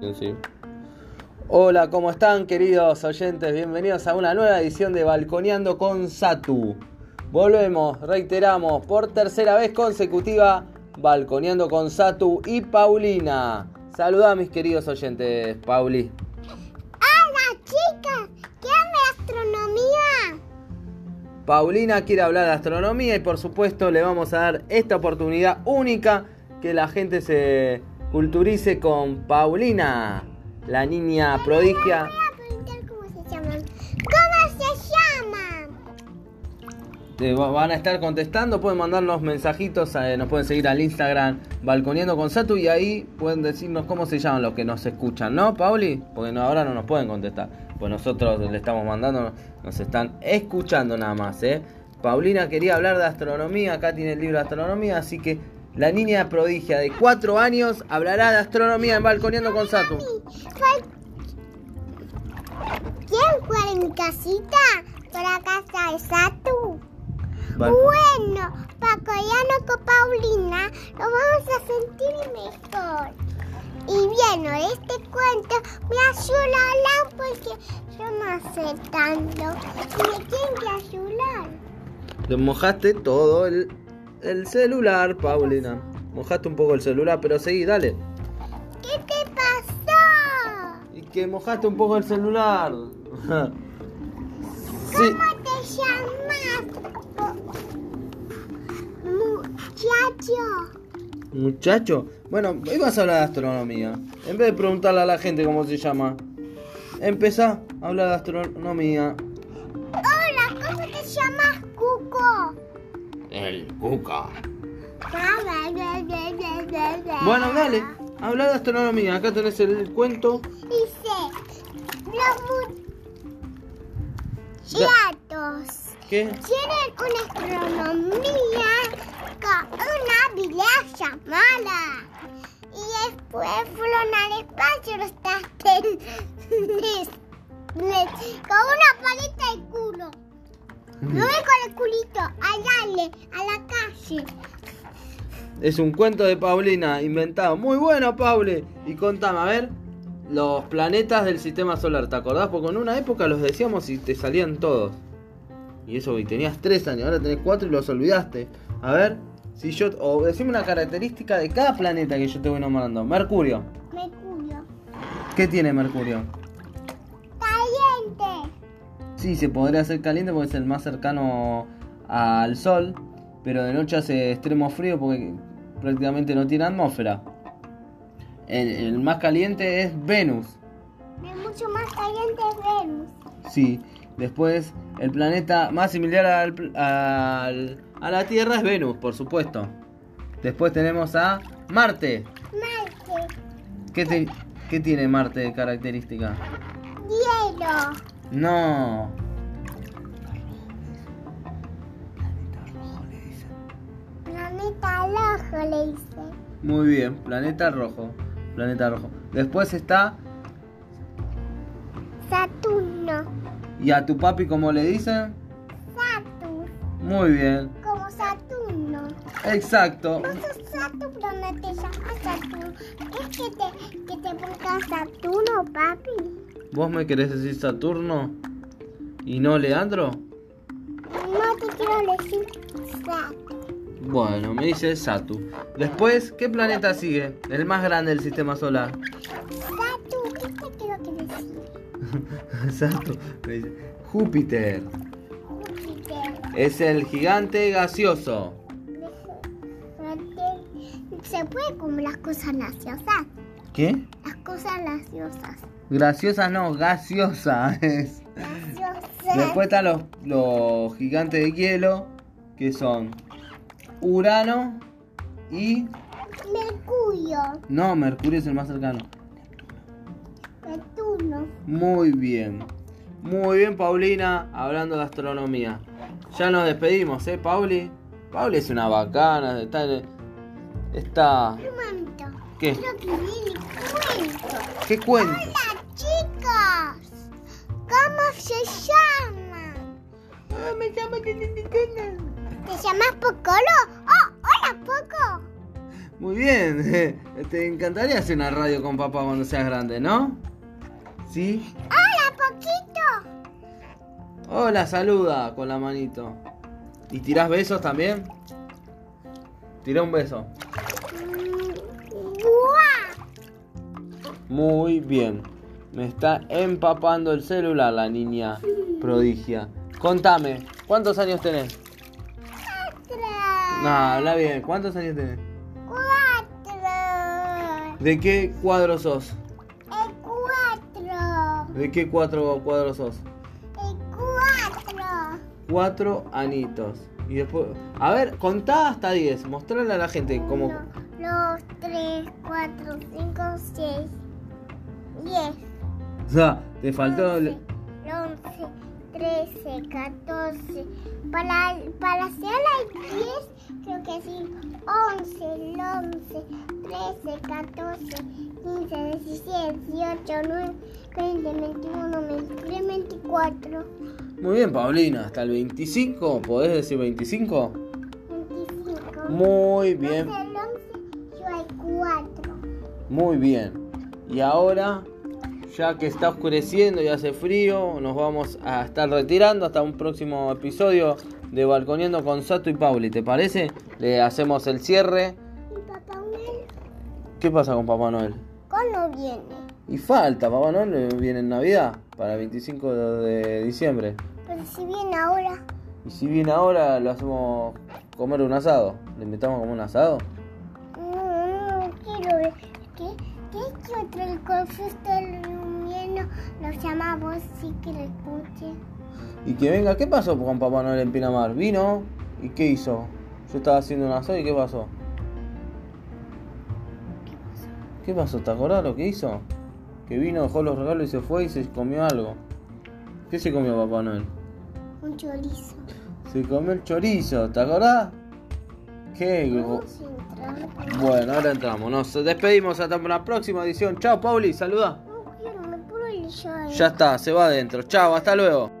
Sí. Hola, ¿cómo están queridos oyentes? Bienvenidos a una nueva edición de Balconeando con Satu. Volvemos, reiteramos, por tercera vez consecutiva, Balconeando con Satu y Paulina. Saluda a mis queridos oyentes, Pauli. ¡Hola, chicas! ¿Quieren de astronomía? Paulina quiere hablar de astronomía y por supuesto le vamos a dar esta oportunidad única que la gente se culturice con Paulina, la niña prodigia. Cómo se llaman. ¿Cómo se llaman? Va- van a estar contestando, pueden mandarnos mensajitos, eh, nos pueden seguir al Instagram Balconeando con Satu y ahí pueden decirnos cómo se llaman los que nos escuchan, ¿no, Pauli? Porque no, ahora no nos pueden contestar, pues nosotros le estamos mandando, nos están escuchando nada más, ¿eh? Paulina quería hablar de astronomía, acá tiene el libro de astronomía, así que la niña prodigia de 4 años hablará de astronomía en Balconeando con Satu. Fue- ¿Quieren jugar en mi casita? Para casa de Satu. Bal- Bueno, para collarnos con Paulina lo vamos a sentir mejor. Y bien, este cuento me ayudará porque yo no sé tanto. Y me tienen que ayudar. Te mojaste todo el, el celular, Paulina. Mojaste un poco el celular, pero seguí, dale. ¿Qué te pasó? Y que mojaste un poco el celular. sí. ¿Cómo te llamas? Muchacho. Muchacho. Bueno, hoy vas a hablar de astronomía. En vez de preguntarle a la gente cómo se llama. Empezá a hablar de astronomía. Hola, ¿cómo te llamas? El Cuca. Bueno, dale. Habla de astronomía. Acá tenés el cuento. Dice, los muchachos ¿Qué? tienen una astronomía con una videollamada. Y después fueron al espacio los satélites con una paleta de culo. No es a la calle. Es un cuento de Paulina inventado. Muy bueno, Pauli. Y contame, a ver, los planetas del sistema solar. ¿Te acordás? Porque en una época los decíamos y te salían todos. Y eso, y tenías tres años, ahora tenés cuatro y los olvidaste. A ver, si yo. O decime una característica de cada planeta que yo te voy nombrando. Mercurio. Mercurio. ¿Qué tiene Mercurio? Caliente. Sí, se podría hacer caliente porque es el más cercano al Sol. Pero de noche hace extremo frío porque prácticamente no tiene atmósfera. El, el más caliente es Venus. Es mucho más caliente Venus. Sí. Después, el planeta más similar al, a la Tierra es Venus, por supuesto. Después tenemos a Marte. Marte. ¿Qué, te- qué tiene Marte de característica? Hielo. No. Planeta rojo le dice. Muy bien, planeta rojo. Planeta rojo. Después está. Saturno. ¿Y a tu papi cómo le dicen? Saturno. Muy bien. Como Saturno. Exacto. No sos Saturno, no te llamas Saturno. Es que te, que te pongas Saturno, papi. ¿Vos me querés decir Saturno? ¿Y no Leandro? No te quiero decir. Bueno, me dice Satu. Después, ¿qué planeta sigue? El más grande del sistema solar. Saturno, ¿qué te quiero que decir? Satu. Me dice Júpiter. Júpiter. Es el gigante gaseoso. Se puede comer las cosas gaseosas. ¿Qué? Las cosas gaseosas. Graciosa no, gaseosa es. Gaseosas. Después están los, los gigantes de hielo, que son Urano y... Mercurio. No, Mercurio es el más cercano. Saturno. Muy bien. Muy bien, Paulina, hablando de astronomía. Ya nos despedimos, ¿eh, Pauli? Pauli es una bacana, está... Está... ¿Qué? Quiero que viene cuento. ¿Qué cuento? Hola, chicos. ¿Cómo se llaman? Ah, me llamo... ¿Te llamas Pocolo? Oh, hola, Poco. Muy bien. Te encantaría hacer una radio con papá cuando seas grande, ¿no? ¿Sí? ¡Hola, poquito! Hola, saluda con la manito. ¿Y tirás besos también? Tira un beso. Mm. Muy bien. Me está empapando el celular la niña prodigia. Contame, ¿cuántos años tenés? No, habla bien. ¿Cuántos años tenés? Cuatro. ¿De qué cuadro sos? El cuatro. ¿De qué cuatro cuadros sos? El cuatro. Cuatro anitos. Y después. A ver, contá hasta 10. Mostrarle a la gente cómo. Uno, dos, tres, cuatro, cinco, seis, diez. O sea, te faltó. 11, 13, 14. Para, para hacer las 10, creo que sí. 11, 11, 13, 14, 15, 17, 18, 9, 20, 21, 23, 24, Muy bien, Paulina. Hasta el 25. ¿Podés decir 25? 25. Muy bien. Entonces, el 11, yo hay 4. Muy bien. Y ahora, ya que está oscureciendo y hace frío, nos vamos a estar retirando hasta un próximo episodio de Balconeando con Sato y Pauli. ¿Te parece? Le hacemos el cierre. ¿Y Papá Noel? ¿Qué pasa con Papá Noel? ¿Cuándo viene? Y falta, Papá Noel viene en Navidad, para el 25 de diciembre. Pero si viene ahora. Y si viene ahora, lo hacemos comer un asado. ¿Le invitamos como un asado? No, no quiero ver. ¿Qué, qué, qué otro el confuso lo llama a vos sí que lo escuche? Y que venga, ¿qué pasó con Papá Noel en Pinamar? Vino y ¿qué hizo? Yo estaba haciendo un asado y ¿qué pasó? ¿Qué pasó? ¿Te acordás lo que hizo? Que vino, dejó los regalos y se fue y se comió algo. ¿Qué se comió Papá Noel? Un chorizo. Se comió el chorizo, ¿te acordás? Qué. Bueno, ahora entramos. Nos despedimos hasta la próxima edición. Chao, Pauli, saluda. No quiero, me puedo. Ya está, se va adentro. Chao, hasta luego.